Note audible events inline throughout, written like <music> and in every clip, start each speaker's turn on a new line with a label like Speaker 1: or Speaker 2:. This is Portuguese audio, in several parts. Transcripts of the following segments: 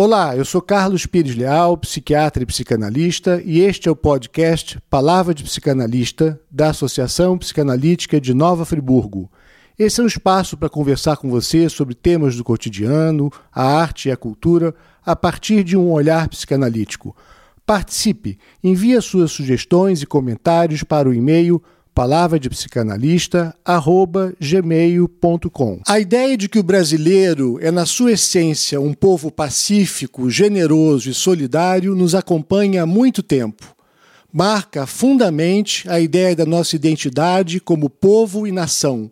Speaker 1: Olá, eu sou Carlos Pires Leal, psiquiatra e psicanalista, e este é o podcast Palavra de Psicanalista da Associação Psicanalítica de Nova Friburgo. Esse é um espaço para conversar com você sobre temas do cotidiano, a arte e a cultura, a partir de um olhar psicanalítico. Participe, envie suas sugestões e comentários para o e-mail palavra de psicanalista gmail.com. A ideia de que o brasileiro é na sua essência um povo pacífico, generoso e solidário nos acompanha há muito tempo. Marca fundamente a ideia da nossa identidade como povo e nação.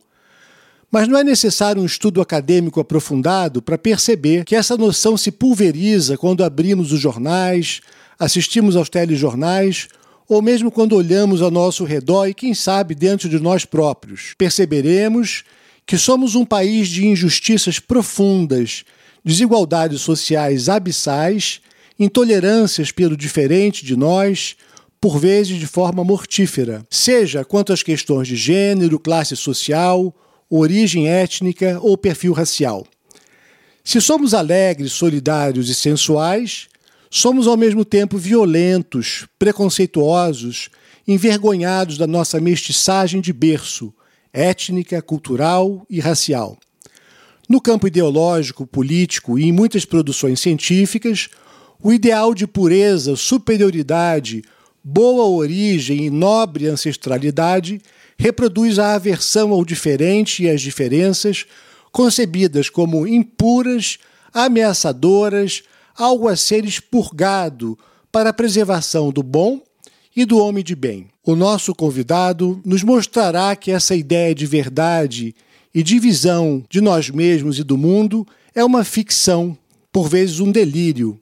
Speaker 1: Mas não é necessário um estudo acadêmico aprofundado para perceber que essa noção se pulveriza quando abrimos os jornais, assistimos aos telejornais ou mesmo quando olhamos ao nosso redor e, quem sabe, dentro de nós próprios, perceberemos que somos um país de injustiças profundas, desigualdades sociais abissais, intolerâncias pelo diferente de nós, por vezes de forma mortífera, seja quanto às questões de gênero, classe social, origem étnica ou perfil racial. Se somos alegres, solidários e sensuais, Somos ao mesmo tempo violentos, preconceituosos, envergonhados da nossa mestiçagem de berço, étnica, cultural e racial. No campo ideológico, político e em muitas produções científicas, o ideal de pureza, superioridade, boa origem e nobre ancestralidade reproduz a aversão ao diferente e às diferenças, concebidas como impuras, ameaçadoras, algo a ser expurgado para a preservação do bom e do homem de bem. O nosso convidado nos mostrará que essa ideia de verdade e de visão de nós mesmos e do mundo é uma ficção, por vezes um delírio.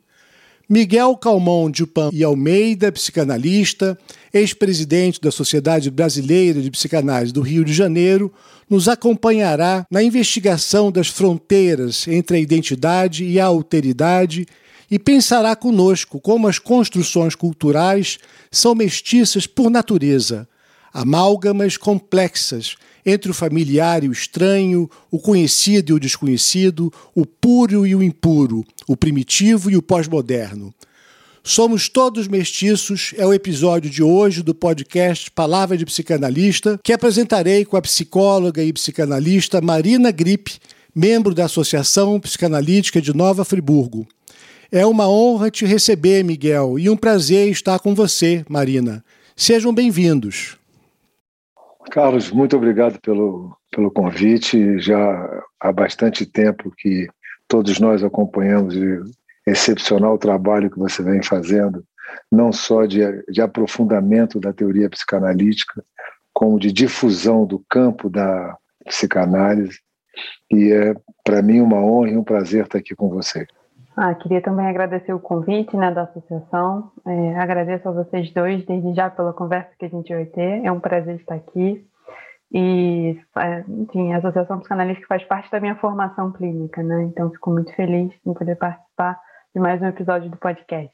Speaker 1: Miguel Calmon Dupan e Almeida, psicanalista, ex-presidente da Sociedade Brasileira de Psicanálise do Rio de Janeiro, nos acompanhará na investigação das fronteiras entre a identidade e a alteridade e pensará conosco como as construções culturais são mestiças por natureza, amálgamas complexas entre o familiar e o estranho, o conhecido e o desconhecido, o puro e o impuro, o primitivo e o pós-moderno. Somos todos mestiços é o episódio de hoje do podcast Palavra de Psicanalista, que apresentarei com a psicóloga e psicanalista Marina Gripe, membro da Associação Psicanalítica de Nova Friburgo. É uma honra te receber, Miguel, e um prazer estar com você, Marina. Sejam bem-vindos.
Speaker 2: Carlos, muito obrigado pelo, pelo convite. Já há bastante tempo que todos nós acompanhamos o excepcional trabalho que você vem fazendo, não só de, de aprofundamento da teoria psicanalítica, como de difusão do campo da psicanálise. E é, para mim, uma honra e um prazer estar aqui com você.
Speaker 3: Ah, queria também agradecer o convite né, da associação. É, agradeço a vocês dois desde já pela conversa que a gente vai ter. É um prazer estar aqui. E, é, enfim, a Associação Psicanalística faz parte da minha formação clínica, né? Então, fico muito feliz em poder participar de mais um episódio do podcast.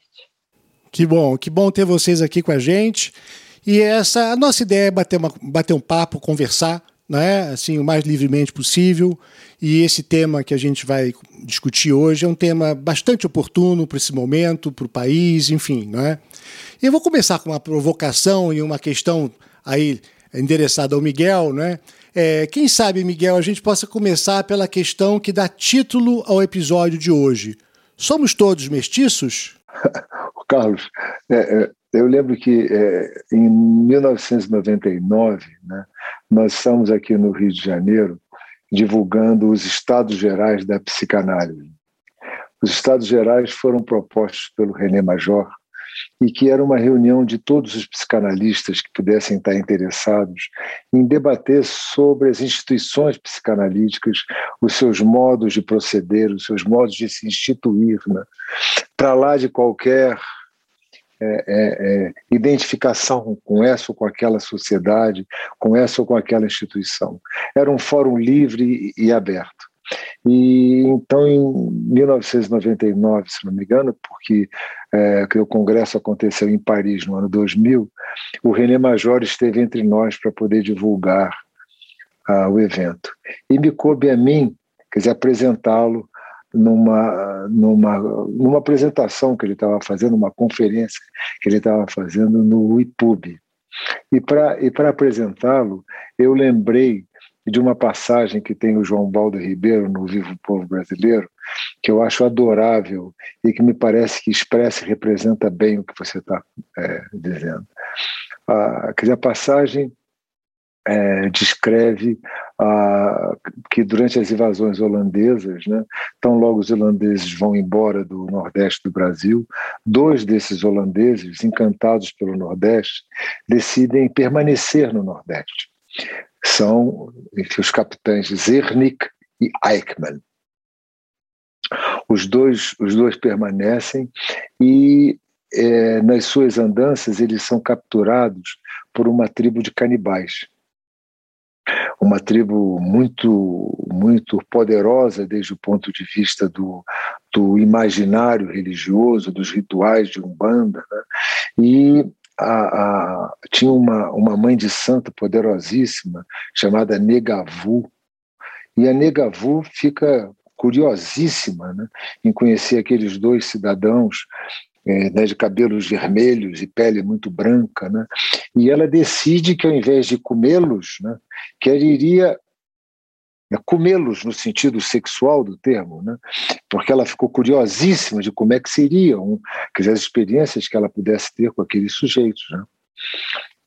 Speaker 1: Que bom, que bom ter vocês aqui com a gente. E essa a nossa ideia é bater, uma, bater um papo, conversar né, assim, o mais livremente possível. E esse tema que a gente vai discutir hoje é um tema bastante oportuno para esse momento, para o país, enfim. Né? Eu vou começar com uma provocação e uma questão aí endereçada ao Miguel. Né? É, quem sabe, Miguel, a gente possa começar pela questão que dá título ao episódio de hoje. Somos todos mestiços? <laughs>
Speaker 2: Carlos, é, é, eu lembro que é, em 1999, né, nós estamos aqui no Rio de Janeiro divulgando os Estados Gerais da Psicanálise. Os Estados Gerais foram propostos pelo René Major e que era uma reunião de todos os psicanalistas que pudessem estar interessados em debater sobre as instituições psicanalíticas, os seus modos de proceder, os seus modos de se instituir, né? para lá de qualquer é, é, é, identificação com essa ou com aquela sociedade, com essa ou com aquela instituição. Era um fórum livre e aberto. E então, em 1999, se não me engano, porque é, o congresso aconteceu em Paris no ano 2000, o René Major esteve entre nós para poder divulgar ah, o evento. E me coube a mim, quer dizer, apresentá-lo numa, numa, numa apresentação que ele estava fazendo, uma conferência que ele estava fazendo no IPUB. E para e apresentá-lo, eu lembrei de uma passagem que tem o João Baldo Ribeiro no Vivo Povo Brasileiro, que eu acho adorável e que me parece que expressa e representa bem o que você está é, dizendo. Ah, quer dizer, a passagem é, descreve que durante as invasões holandesas, né, tão logo os holandeses vão embora do Nordeste do Brasil, dois desses holandeses, encantados pelo Nordeste, decidem permanecer no Nordeste. São entre os capitães Zernik e Eichmann. Os dois, os dois permanecem e é, nas suas andanças eles são capturados por uma tribo de canibais uma tribo muito muito poderosa desde o ponto de vista do, do imaginário religioso, dos rituais de Umbanda, né? e a, a, tinha uma, uma mãe de santo poderosíssima chamada Negavu, e a Negavu fica curiosíssima né, em conhecer aqueles dois cidadãos né, de cabelos vermelhos e pele muito branca, né? E ela decide que ao invés de comê-los, né, que ela iria né, comê-los no sentido sexual do termo, né? Porque ela ficou curiosíssima de como é que seriam quer dizer, as experiências que ela pudesse ter com aqueles sujeitos, né?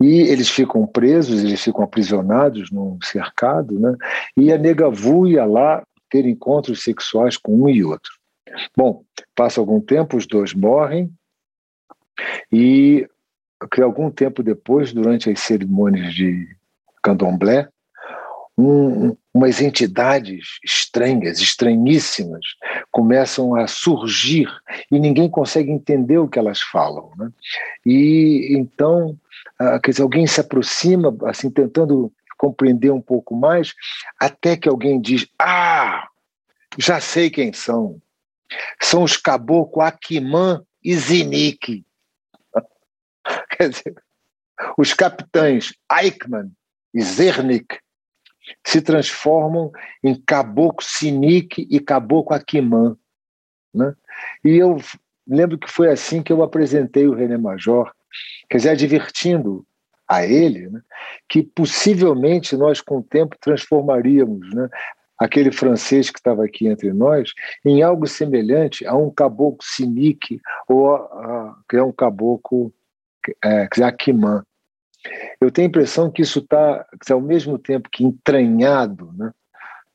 Speaker 2: E eles ficam presos, eles ficam aprisionados num cercado, né? E a nega Vu ia lá ter encontros sexuais com um e outro. Bom, passa algum tempo, os dois morrem, e que algum tempo depois, durante as cerimônias de candomblé, um, umas entidades estranhas, estranhíssimas, começam a surgir e ninguém consegue entender o que elas falam. Né? E então, ah, quer dizer, alguém se aproxima, assim, tentando compreender um pouco mais, até que alguém diz: Ah, já sei quem são são os caboclos Aquimã e Zinique. <laughs> Quer dizer, os capitães Eichmann e Zernik se transformam em caboclo Sinique e caboclo Aquimã. Né? E eu lembro que foi assim que eu apresentei o René Major, quer dizer, advertindo a ele né, que possivelmente nós com o tempo transformaríamos né, aquele francês que estava aqui entre nós, em algo semelhante a um caboclo sinique ou a, que é um caboclo é, Aquimã. Eu tenho a impressão que isso está, ao mesmo tempo que entranhado né,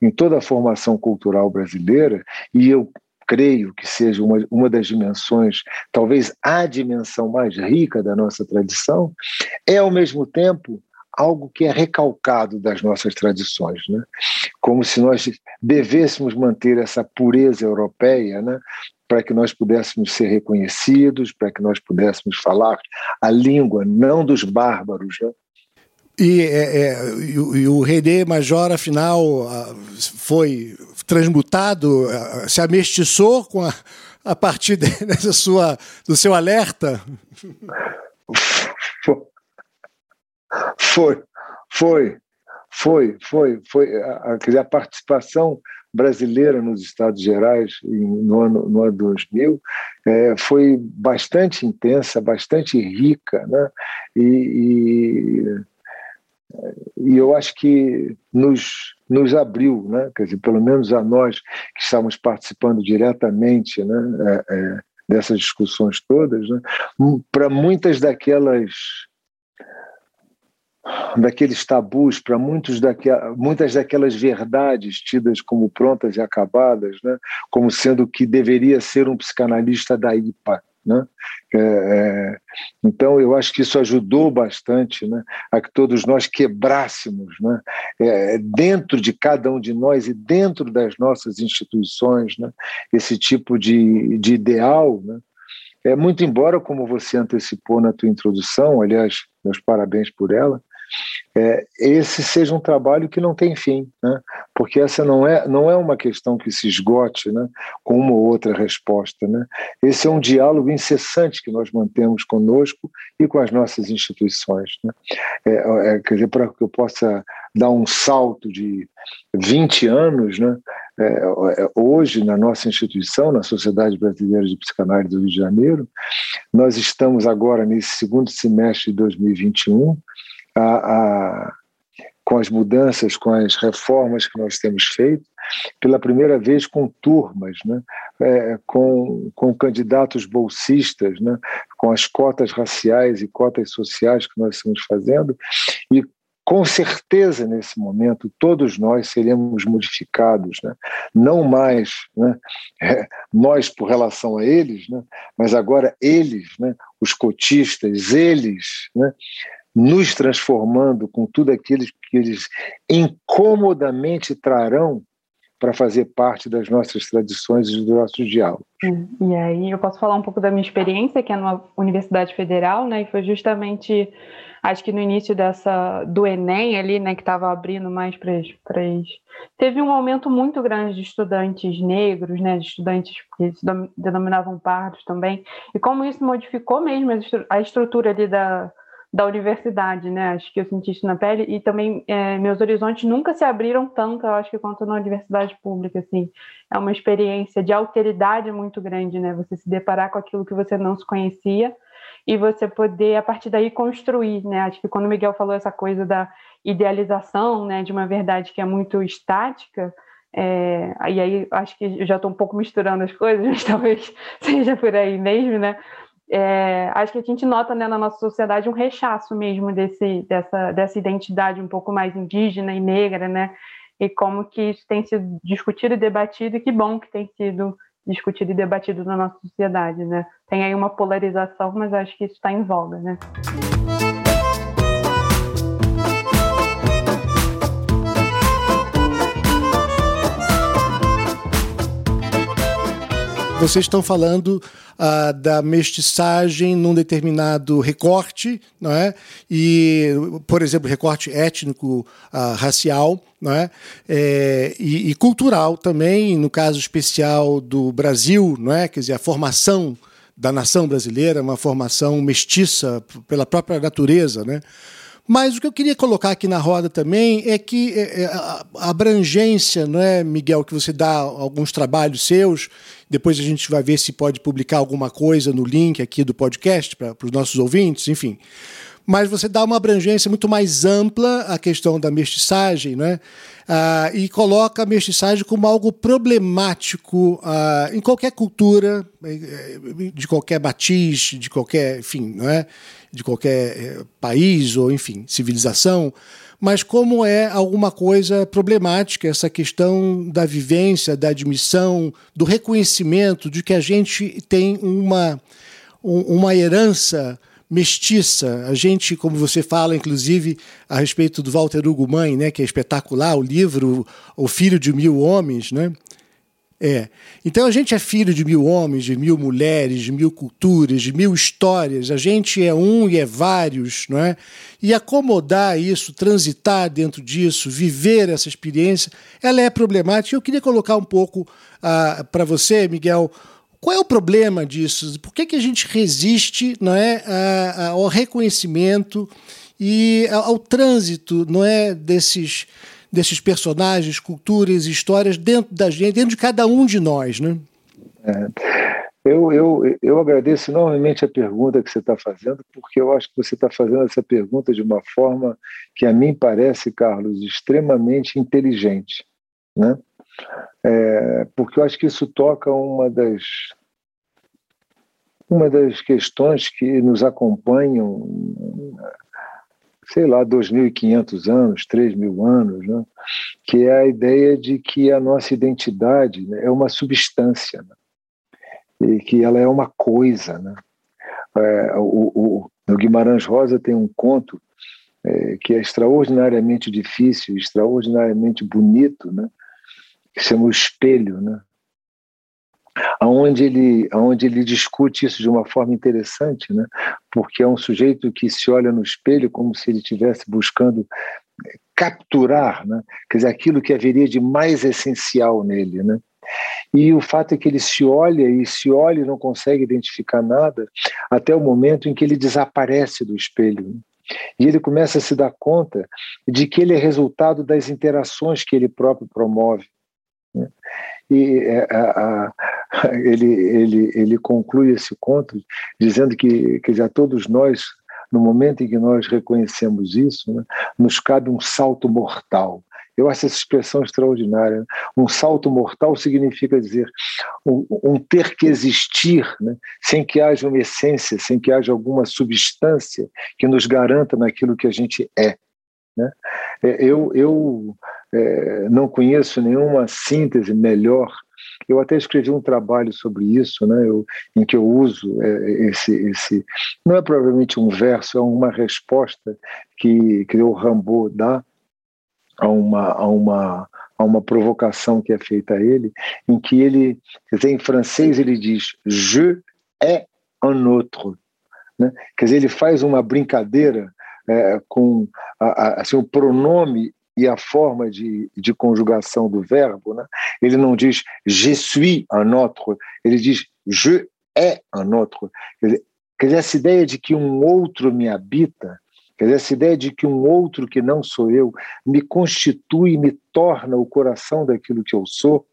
Speaker 2: em toda a formação cultural brasileira, e eu creio que seja uma, uma das dimensões, talvez a dimensão mais rica da nossa tradição, é ao mesmo tempo algo que é recalcado das nossas tradições, né? como se nós devêssemos manter essa pureza europeia, né? para que nós pudéssemos ser reconhecidos, para que nós pudéssemos falar a língua não dos bárbaros. Né?
Speaker 1: E, é, é, e, o, e o René Major, afinal, foi transmutado, se amestiçou com a, a partir <laughs> dessa sua, do seu alerta?
Speaker 2: Foi, foi, foi, foi, foi a, a, a participação brasileira nos Estados Gerais no ano, no ano 2000 é, foi bastante intensa, bastante rica, né? E, e, e, eu acho que nos, nos abriu, né? Quer dizer, pelo menos a nós que estamos participando diretamente, né? É, é, dessas discussões todas, né? para muitas daquelas daqueles tabus para daquelas, muitas daquelas verdades tidas como prontas e acabadas, né? como sendo que deveria ser um psicanalista da IPA. Né? É, é, então, eu acho que isso ajudou bastante né, a que todos nós quebrássemos, né, é, dentro de cada um de nós e dentro das nossas instituições, né, esse tipo de, de ideal. Né, é, muito embora, como você antecipou na tua introdução, aliás, meus parabéns por ela, é, esse seja um trabalho que não tem fim, né? porque essa não é, não é uma questão que se esgote né? com uma ou outra resposta. Né? Esse é um diálogo incessante que nós mantemos conosco e com as nossas instituições. Né? É, é, quer dizer, para que eu possa dar um salto de 20 anos, né? é, é, hoje, na nossa instituição, na Sociedade Brasileira de Psicanálise do Rio de Janeiro, nós estamos agora, nesse segundo semestre de 2021, a, a, com as mudanças, com as reformas que nós temos feito, pela primeira vez com turmas, né? É, com, com candidatos bolsistas, né? com as cotas raciais e cotas sociais que nós estamos fazendo, e com certeza, nesse momento, todos nós seremos modificados, né? não mais né? É, nós por relação a eles, né? mas agora eles, né? os cotistas, eles, né? Nos transformando com tudo aquilo que eles incomodamente trarão para fazer parte das nossas tradições e dos nossos diálogos.
Speaker 3: E aí eu posso falar um pouco da minha experiência, que é numa Universidade Federal, né, e foi justamente acho que no início dessa do Enem ali, né, que estava abrindo mais para as teve um aumento muito grande de estudantes negros, né, de estudantes que se denominavam pardos também, e como isso modificou mesmo a estrutura ali da, da universidade, né, acho que eu senti isso na pele, e também é, meus horizontes nunca se abriram tanto, eu acho que quanto na universidade pública, assim, é uma experiência de alteridade muito grande, né, você se deparar com aquilo que você não se conhecia, e você poder, a partir daí, construir, né? Acho que quando o Miguel falou essa coisa da idealização, né, de uma verdade que é muito estática, é, e aí acho que eu já estou um pouco misturando as coisas, <laughs> mas talvez seja por aí mesmo, né? É, acho que a gente nota né, na nossa sociedade um rechaço mesmo desse, dessa, dessa identidade um pouco mais indígena e negra, né? E como que isso tem sido discutido e debatido, e que bom que tem sido discutido e debatido na nossa sociedade, né? Tem aí uma polarização, mas acho que isso está em voga, né?
Speaker 1: Vocês estão falando ah, da mestiçagem num determinado recorte, não é? E, por exemplo, recorte étnico, ah, racial, não é? é e, e, cultural também, no caso especial do Brasil, não é? Quer dizer, a formação da nação brasileira, uma formação mestiça pela própria natureza, né? Mas o que eu queria colocar aqui na roda também é que é, é, a abrangência, não é, Miguel, que você dá alguns trabalhos seus, depois a gente vai ver se pode publicar alguma coisa no link aqui do podcast para os nossos ouvintes, enfim. Mas você dá uma abrangência muito mais ampla à questão da mestiçagem, né? Ah, e coloca a mestiçagem como algo problemático ah, em qualquer cultura, eh, de qualquer matiz, de qualquer, enfim, não é? de qualquer eh, país ou, enfim, civilização, mas como é alguma coisa problemática essa questão da vivência, da admissão, do reconhecimento de que a gente tem uma, uma herança mestiça. A gente, como você fala, inclusive, a respeito do Walter Hugo Mãe, né, que é espetacular, o livro O Filho de Mil Homens, né? É. Então a gente é filho de mil homens, de mil mulheres, de mil culturas, de mil histórias. A gente é um e é vários, não é? E acomodar isso, transitar dentro disso, viver essa experiência, ela é problemática. Eu queria colocar um pouco uh, para você, Miguel, qual é o problema disso? Por que, que a gente resiste não é, ao reconhecimento e ao trânsito não é, desses desses personagens, culturas histórias dentro da gente, dentro de cada um de nós, né?
Speaker 2: É. Eu, eu, eu agradeço enormemente a pergunta que você está fazendo, porque eu acho que você está fazendo essa pergunta de uma forma que a mim parece, Carlos, extremamente inteligente, né? É, porque eu acho que isso toca uma das uma das questões que nos acompanham sei lá, 2.500 anos, 3.000 anos, né? que é a ideia de que a nossa identidade né, é uma substância, né? e que ela é uma coisa. Né? É, o, o, Guimarães Rosa tem um conto é, que é extraordinariamente difícil, extraordinariamente bonito, né? Que chama O Espelho, né? aonde ele, aonde ele discute isso de uma forma interessante, né? porque é um sujeito que se olha no espelho como se ele estivesse buscando eh, capturar, né? quer dizer, aquilo que haveria de mais essencial nele. Né? E o fato é que ele se olha e se olha e não consegue identificar nada até o momento em que ele desaparece do espelho. Né? E ele começa a se dar conta de que ele é resultado das interações que ele próprio promove? E é, a, a, <laughs> ele, ele, ele conclui esse conto dizendo que, que já todos nós, no momento em que nós reconhecemos isso, né, nos cabe um salto mortal. Eu acho essa expressão extraordinária. Um salto mortal significa dizer um, um ter que existir, né? sem que haja uma essência, sem que haja alguma substância que nos garanta naquilo que a gente é. Né? É, eu, eu é, não conheço nenhuma síntese melhor. Eu até escrevi um trabalho sobre isso, né, eu, em que eu uso é, esse, esse. Não é provavelmente um verso, é uma resposta que, que o Rambo dá a uma, a, uma, a uma provocação que é feita a ele, em que ele, quer dizer, em francês, ele diz Je est un autre. Né? Quer dizer, ele faz uma brincadeira é, com a, a, assim, o pronome e a forma de, de conjugação do verbo, né? ele não diz je suis un autre, ele diz je é un autre. Quer dizer, essa ideia de que um outro me habita, quer dizer, essa ideia de que um outro que não sou eu me constitui, me torna o coração daquilo que eu sou,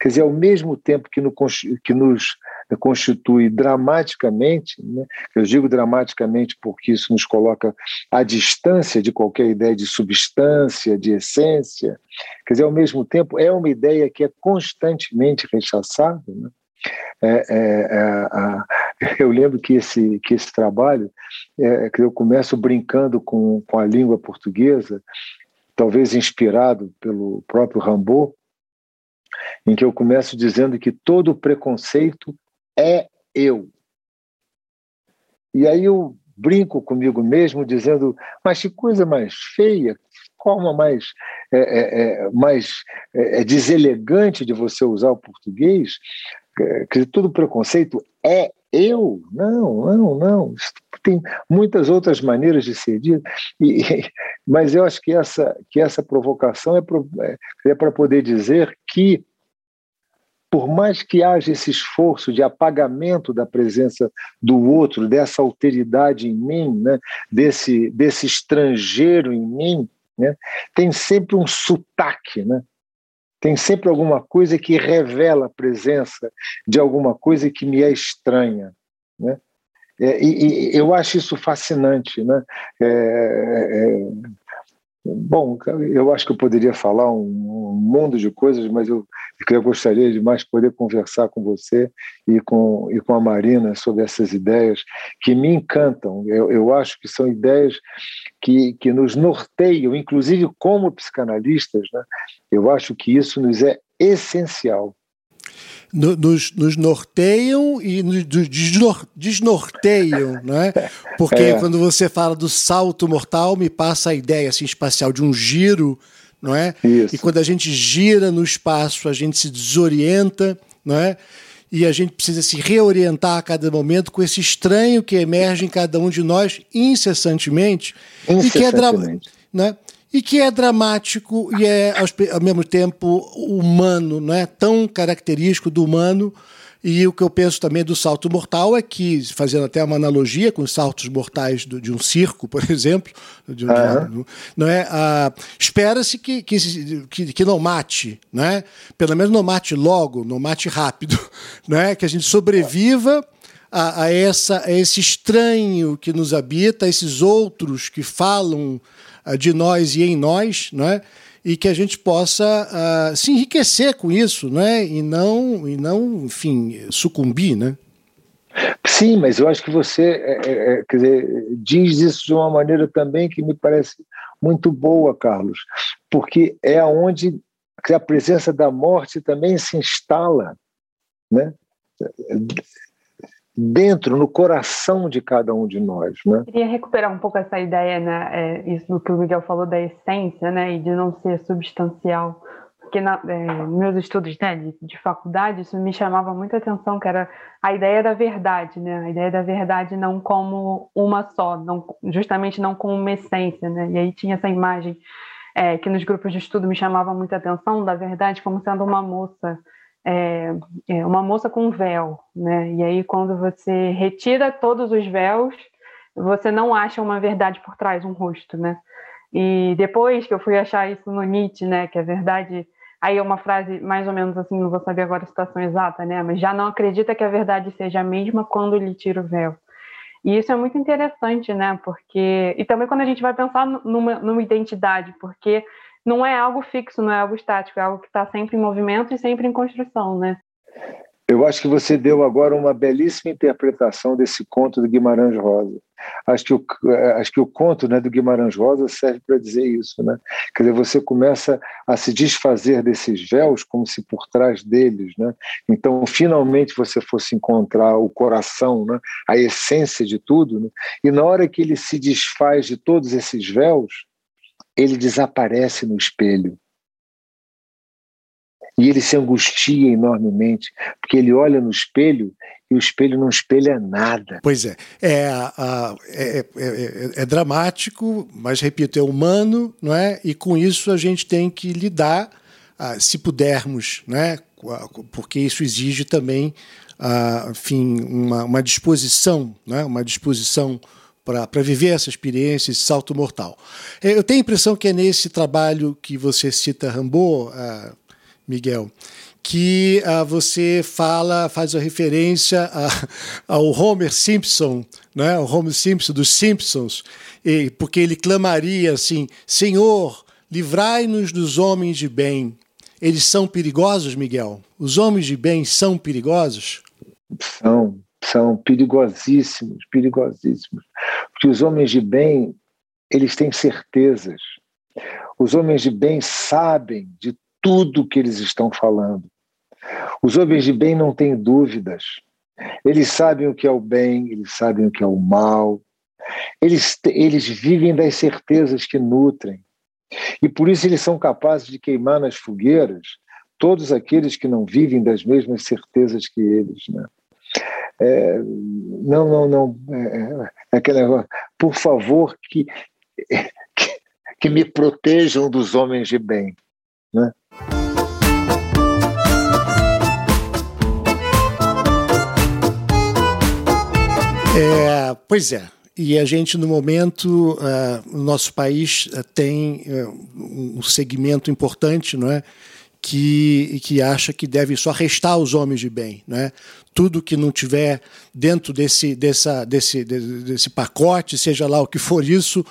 Speaker 2: quer dizer, ao mesmo tempo que, no, que nos constitui dramaticamente, né? eu digo dramaticamente porque isso nos coloca à distância de qualquer ideia de substância, de essência, quer dizer, ao mesmo tempo é uma ideia que é constantemente rechaçada. Né? É, é, é, eu lembro que esse, que esse trabalho, é, que eu começo brincando com, com a língua portuguesa, talvez inspirado pelo próprio Rambaud, em que eu começo dizendo que todo preconceito é eu. E aí eu brinco comigo mesmo, dizendo, mas que coisa mais feia, forma mais, é, é, é mais é, é, deselegante de você usar o português, que todo preconceito é eu. Não, não, não. Tem muitas outras maneiras de ser dito, e, <laughs> mas eu acho que essa, que essa provocação é para é, poder dizer que por mais que haja esse esforço de apagamento da presença do outro, dessa alteridade em mim, né, desse, desse estrangeiro em mim, né, tem sempre um sotaque, né? tem sempre alguma coisa que revela a presença de alguma coisa que me é estranha. Né? É, e, e, eu acho isso fascinante. Né? É, é, Bom, eu acho que eu poderia falar um, um mundo de coisas, mas eu, eu gostaria de mais poder conversar com você e com, e com a Marina sobre essas ideias que me encantam. Eu, eu acho que são ideias que, que nos norteiam, inclusive como psicanalistas. Né? Eu acho que isso nos é essencial
Speaker 1: nos, nos norteiam e nos desnorteiam, né? Porque <laughs> é. quando você fala do salto mortal, me passa a ideia assim, espacial de um giro, não é? Isso. E quando a gente gira no espaço, a gente se desorienta, não é? E a gente precisa se reorientar a cada momento com esse estranho que emerge em cada um de nós incessantemente, incessantemente. e que é dramático. Né? e que é dramático e é ao mesmo tempo humano, não é tão característico do humano. E o que eu penso também do salto mortal é que, fazendo até uma analogia com os saltos mortais do, de um circo, por <laughs> exemplo, de, uhum. não é? Ah, Espera-se que, que, que, que, não mate, não é? pelo menos não mate logo, não mate rápido, <laughs> não é? que a gente sobreviva a, a, essa, a esse estranho que nos habita, a esses outros que falam de nós e em nós, não é? E que a gente possa uh, se enriquecer com isso, né? E não, e não, enfim, sucumbir, né?
Speaker 2: Sim, mas eu acho que você é, é, é, quer dizer, diz isso de uma maneira também que me parece muito boa, Carlos, porque é onde a presença da morte também se instala, né? Dentro, no coração de cada um de nós. Né?
Speaker 3: Queria recuperar um pouco essa ideia, né, é, isso do que o Miguel falou da essência, né, e de não ser substancial. Porque na, é, meus estudos né, de, de, faculdade, isso me chamava muita atenção, que era a ideia da verdade, né, a ideia da verdade não como uma só, não, justamente não como uma essência, né, e aí tinha essa imagem é, que nos grupos de estudo me chamava muita atenção, da verdade como sendo uma moça é, é uma moça com véu, né? E aí quando você retira todos os véus, você não acha uma verdade por trás, um rosto, né? E depois que eu fui achar isso no Nietzsche, né, que a verdade aí é uma frase mais ou menos assim, não vou saber agora a situação exata, né? Mas já não acredita que a verdade seja a mesma quando lhe tira o véu. E isso é muito interessante, né? Porque e também quando a gente vai pensar numa, numa identidade, porque não é algo fixo, não é algo estático, é algo que está sempre em movimento e sempre em construção, né?
Speaker 2: Eu acho que você deu agora uma belíssima interpretação desse conto do Guimarães Rosa. Acho que o, é, acho que o conto né, do Guimarães Rosa serve para dizer isso. Né? Quer dizer, você começa a se desfazer desses véus como se por trás deles. Né? Então, finalmente, você fosse encontrar o coração, né? a essência de tudo. Né? E na hora que ele se desfaz de todos esses véus, ele desaparece no espelho. E ele se angustia enormemente, porque ele olha no espelho e o espelho não espelha nada.
Speaker 1: Pois é. É, é, é, é, é, dramático, mas repito, é humano, não é? E com isso a gente tem que lidar, ah, se pudermos, né? porque isso exige também ah, enfim, uma, uma disposição, né? uma disposição para viver essa experiência, esse salto mortal. É, eu tenho a impressão que é nesse trabalho que você cita Rambo, uh, Miguel, que uh, você fala, faz a referência a, ao Homer Simpson, né? o Homer Simpson dos Simpsons, e, porque ele clamaria assim: Senhor, livrai-nos dos homens de bem. Eles são perigosos, Miguel? Os homens de bem são perigosos?
Speaker 2: São, são perigosíssimos, perigosíssimos. Porque os homens de bem, eles têm certezas. Os homens de bem sabem de tudo que eles estão falando. Os homens de bem não têm dúvidas. Eles sabem o que é o bem, eles sabem o que é o mal. Eles, eles vivem das certezas que nutrem. E por isso eles são capazes de queimar nas fogueiras todos aqueles que não vivem das mesmas certezas que eles. Né? É, não, não, não. É, é aquele negócio. Por favor, que, que, que me protejam dos homens de bem. Né?
Speaker 1: É, pois é. E a gente, no momento, uh, o nosso país uh, tem uh, um segmento importante, não é? Que, que acha que deve só restar os homens de bem. Não é? Tudo que não tiver dentro desse, dessa, desse, desse pacote, seja lá o que for isso,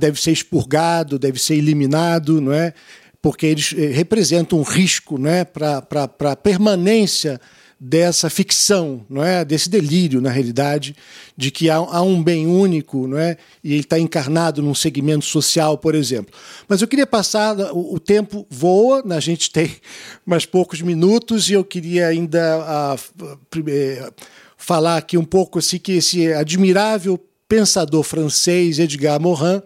Speaker 1: deve ser expurgado, deve ser eliminado, não é? porque eles eh, representam um risco é? para a permanência dessa ficção, não é, desse delírio na realidade de que há, há um bem único, não é, e ele está encarnado num segmento social, por exemplo. Mas eu queria passar, o, o, tempo voa, a gente tem <laughs> mais poucos minutos e eu queria ainda uh, falar aqui um pouco assim que esse admirável pensador francês Edgar Morin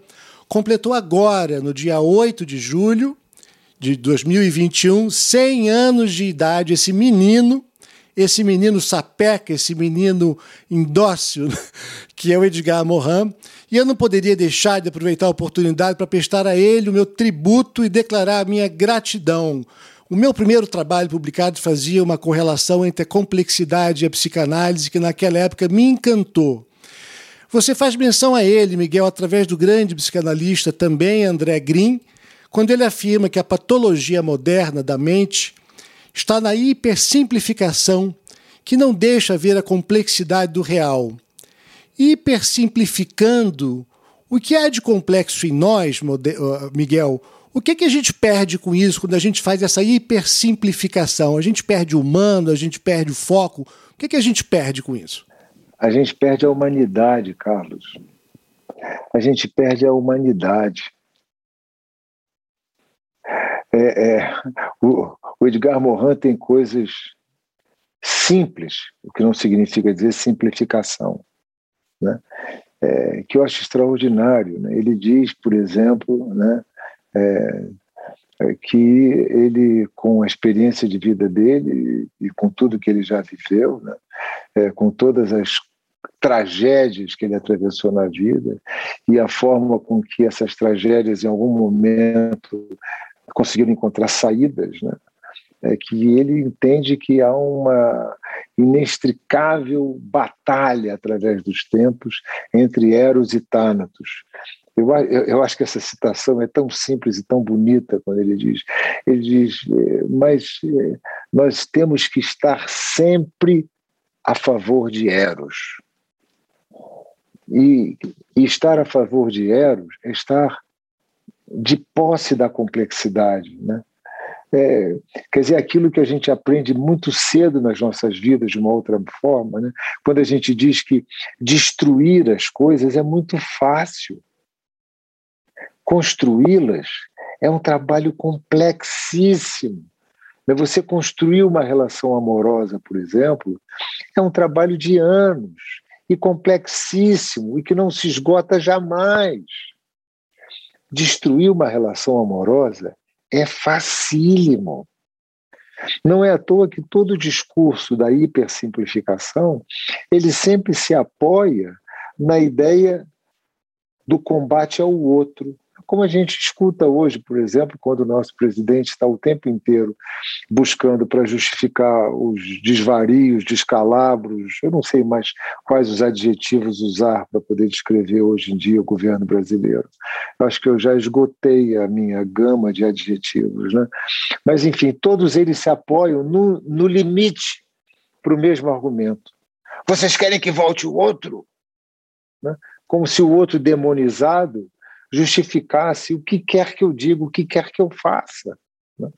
Speaker 1: completou agora, no dia 8 de julho de 2021, 100 anos de idade, esse menino esse menino sapeca, esse menino indócil, <laughs> que é o Edgar Morin, e eu não poderia deixar de aproveitar a oportunidade para prestar a ele o meu tributo e declarar a minha gratidão. O meu primeiro trabalho publicado fazia uma correlação entre a complexidade e a psicanálise que naquela época me encantou. Você faz menção a ele, Miguel, através do grande psicanalista também André Green, quando ele afirma que a patologia moderna da mente está na hipersimplificação, que não deixa ver a complexidade do real. Hipersimplificando, o que há de complexo em nós, Miguel? O que, é que a gente perde com isso quando a gente faz essa hipersimplificação? A gente perde o humano, a gente perde o foco. O que, é que a gente perde com isso?
Speaker 2: A gente perde a humanidade, Carlos. A gente perde a humanidade. É, é, o, o Edgar Morin tem coisas simples, o que não significa dizer simplificação, né? É, que eu acho extraordinário. Né? Ele diz, por exemplo, né, é, é, que ele, com a experiência de vida dele e com tudo que ele já viveu, né, é, com todas as tragédias que ele atravessou na vida e a forma com que essas tragédias, em algum momento, conseguiram encontrar saídas, né? É que ele entende que há uma inextricável batalha através dos tempos entre Eros e Thanatos. Eu, eu, eu, acho que essa citação é tão simples e tão bonita quando ele diz. Ele diz, é, mas é, nós temos que estar sempre a favor de Eros. E, e estar a favor de Eros é estar de posse da complexidade, né? É, quer dizer, aquilo que a gente aprende muito cedo nas nossas vidas de uma outra forma, né? quando a gente diz que destruir as coisas é muito fácil, construí-las é um trabalho complexíssimo. Né? Você construir uma relação amorosa, por exemplo, é um trabalho de anos e complexíssimo e que não se esgota jamais. Destruir uma relação amorosa é facílimo. Não é à toa que todo o discurso da hipersimplificação, ele sempre se apoia na ideia do combate ao outro, como a gente escuta hoje, por exemplo, quando o nosso presidente está o tempo inteiro buscando para justificar os desvarios, descalabros, eu não sei mais quais os adjetivos usar para poder descrever hoje em dia o governo brasileiro. Eu acho que eu já esgotei a minha gama de adjetivos. Né? Mas, enfim, todos eles se apoiam no, no limite para o mesmo argumento. Vocês querem que volte o outro? Né? Como se o outro demonizado justificasse o que quer que eu diga, o que quer que eu faça. Né?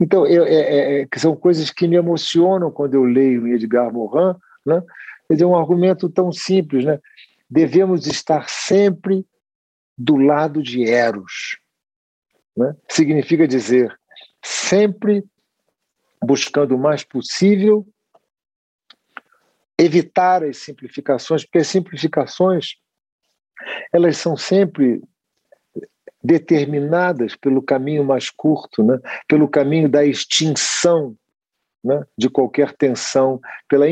Speaker 2: Então, eu, é, é, é são coisas que me emocionam quando eu leio Edgar Morin. Né? Quer dizer, um argumento tão simples. Né? Devemos estar sempre do lado de Eros. Né? Significa dizer, sempre buscando o mais possível evitar as simplificações, porque as simplificações elas são sempre determinadas pelo caminho mais curto, né? pelo caminho da extinção né? de qualquer tensão, pela,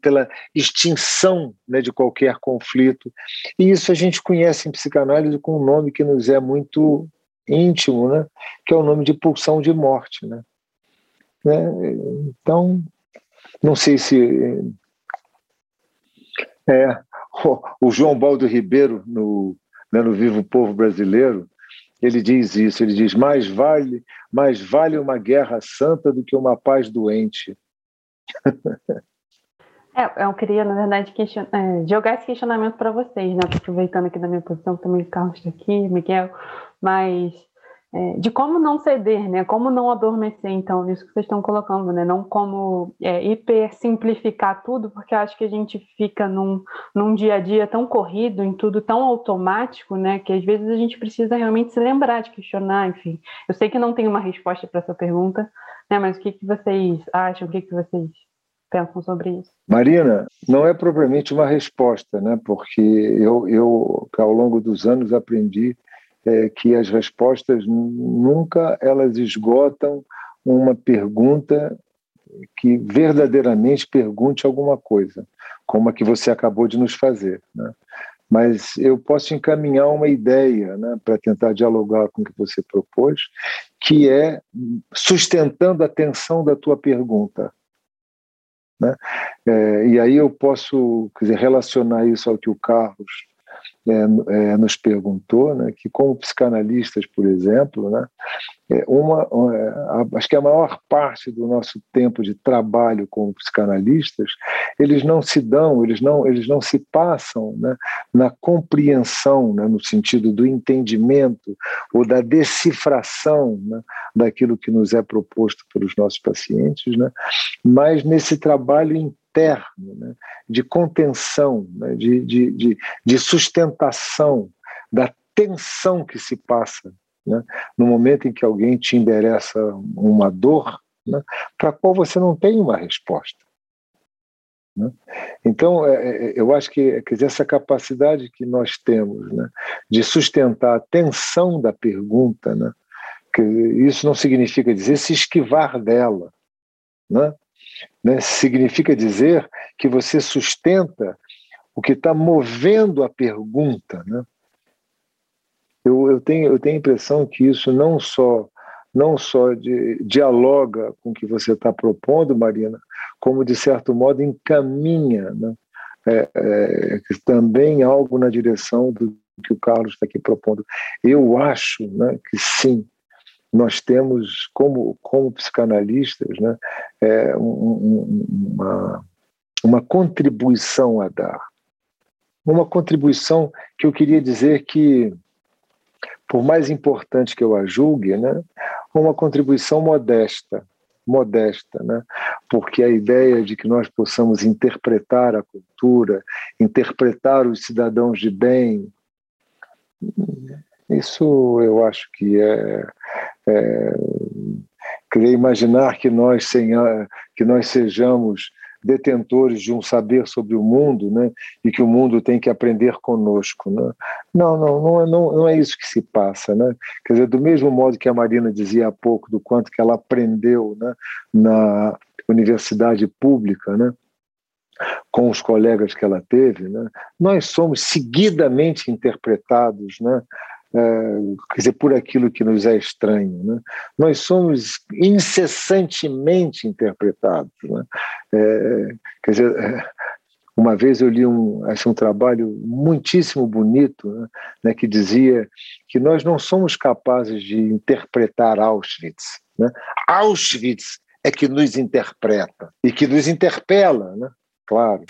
Speaker 2: pela extinção né? de qualquer conflito. E isso a gente conhece em psicanálise com um nome que nos é muito íntimo, né? que é o nome de pulsão de morte. Né? né? Então, não sei se. É, o João Baldo Ribeiro, no, né, no Vivo Povo Brasileiro, ele diz isso, ele diz: mais vale, mais vale uma guerra santa do que uma paz doente. <laughs>
Speaker 3: É, eu queria, na verdade, question... é, jogar esse questionamento para vocês, né? Aproveitando aqui da minha posição, também o Carlos está aqui, Miguel, mas é, de como não ceder, né? Como não adormecer, então, nisso que vocês estão colocando, né? Não como é, hiper simplificar tudo, porque acho que a gente fica num, num dia a dia tão corrido, em tudo tão automático, né? Que às vezes a gente precisa realmente se lembrar de questionar, enfim. Eu sei que não tem uma resposta para essa pergunta, né? Mas o que, que vocês acham? O que, que vocês pensam sobre isso?
Speaker 2: Marina, não é propriamente uma resposta, né? Porque eu, eu ao longo dos anos aprendi é, que as respostas nunca elas esgotam uma pergunta que verdadeiramente pergunte alguma coisa, como a que você acabou de nos fazer. Né? Mas eu posso encaminhar uma ideia né, para tentar dialogar com o que você propôs, que é sustentando a tensão da tua pergunta. Né? É, e aí eu posso dizer, relacionar isso ao que o Carlos é, é, nos perguntou, né, que como psicanalistas, por exemplo, né, é uma, é, acho que a maior parte do nosso tempo de trabalho como psicanalistas, eles não se dão, eles não, eles não se passam né, na compreensão, né, no sentido do entendimento ou da decifração né, daquilo que nos é proposto pelos nossos pacientes, né, mas nesse trabalho interno, né, de contenção, né, de, de, de, de, sustentação da tensão que se passa né, no momento em que alguém te endereça uma dor né, para a qual você não tem uma resposta. Né? Então, é, é, eu acho que quer dizer, essa capacidade que nós temos né, de sustentar a tensão da pergunta, isso não significa dizer se esquivar dela, né? Né? Significa dizer que você sustenta o que está movendo a pergunta. Né? Eu, eu, tenho, eu tenho a impressão que isso não só não só de, dialoga com o que você está propondo, Marina, como de certo modo encaminha né? é, é, também algo na direção do que o Carlos está aqui propondo. Eu acho né, que sim, nós temos, como, como psicanalistas, né, é, um, uma, uma contribuição a dar. Uma contribuição que eu queria dizer que, por mais importante que eu a julgue, né, uma contribuição modesta, modesta, né? porque a ideia de que nós possamos interpretar a cultura, interpretar os cidadãos de bem, isso eu acho que é, é querer imaginar que nós, que nós sejamos detentores de um saber sobre o mundo, né? E que o mundo tem que aprender conosco, né? Não, não, não é, não, não é isso que se passa, né? Quer dizer, do mesmo modo que a Marina dizia há pouco do quanto que ela aprendeu, né? Na universidade pública, né? Com os colegas que ela teve, né? Nós somos seguidamente interpretados, né? Uh, quer dizer, por aquilo que nos é estranho. Né? Nós somos incessantemente interpretados. Né? É, quer dizer, é, uma vez eu li um, assim, um trabalho muitíssimo bonito né, né, que dizia que nós não somos capazes de interpretar Auschwitz. Né? Auschwitz é que nos interpreta e que nos interpela, né? claro.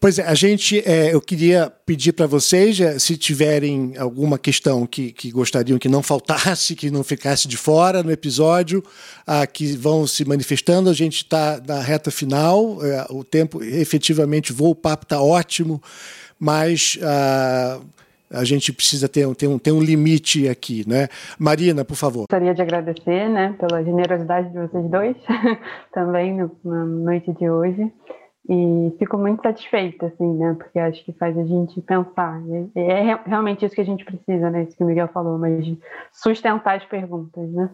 Speaker 1: Pois é, a gente, é, eu queria pedir para vocês, é, se tiverem alguma questão que, que gostariam que não faltasse, que não ficasse de fora no episódio, ah, que vão se manifestando. A gente está na reta final, é, o tempo efetivamente voa, o papo está ótimo, mas ah, a gente precisa ter, ter, um, ter um limite aqui, né? Marina, por favor.
Speaker 3: Gostaria de agradecer, né, pela generosidade de vocês dois, <laughs> também no, na noite de hoje. E fico muito satisfeita, assim, né? Porque acho que faz a gente pensar. E é realmente isso que a gente precisa, né? Isso que o Miguel falou, mas sustentar as perguntas, né?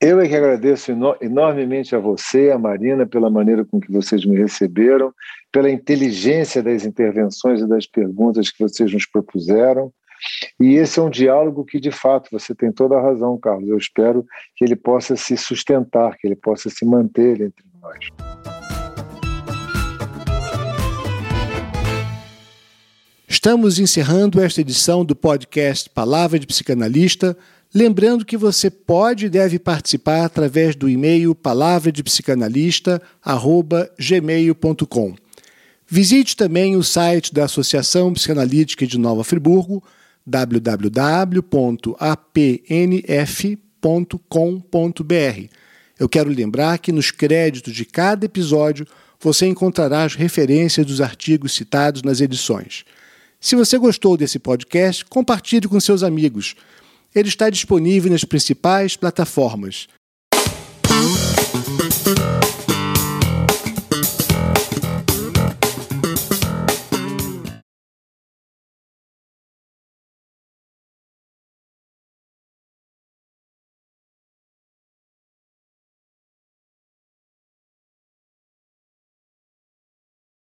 Speaker 2: Eu é que agradeço enormemente a você, a Marina, pela maneira com que vocês me receberam, pela inteligência das intervenções e das perguntas que vocês nos propuseram. E esse é um diálogo que, de fato, você tem toda a razão, Carlos. Eu espero que ele possa se sustentar, que ele possa se manter entre nós.
Speaker 1: Estamos encerrando esta edição do podcast Palavra de Psicanalista. Lembrando que você pode e deve participar através do e-mail palavradepsicanalista.gmail.com. Visite também o site da Associação Psicanalítica de Nova Friburgo, www.apnf.com.br. Eu quero lembrar que nos créditos de cada episódio você encontrará as referências dos artigos citados nas edições. Se você gostou desse podcast, compartilhe com seus amigos. Ele está disponível nas principais plataformas.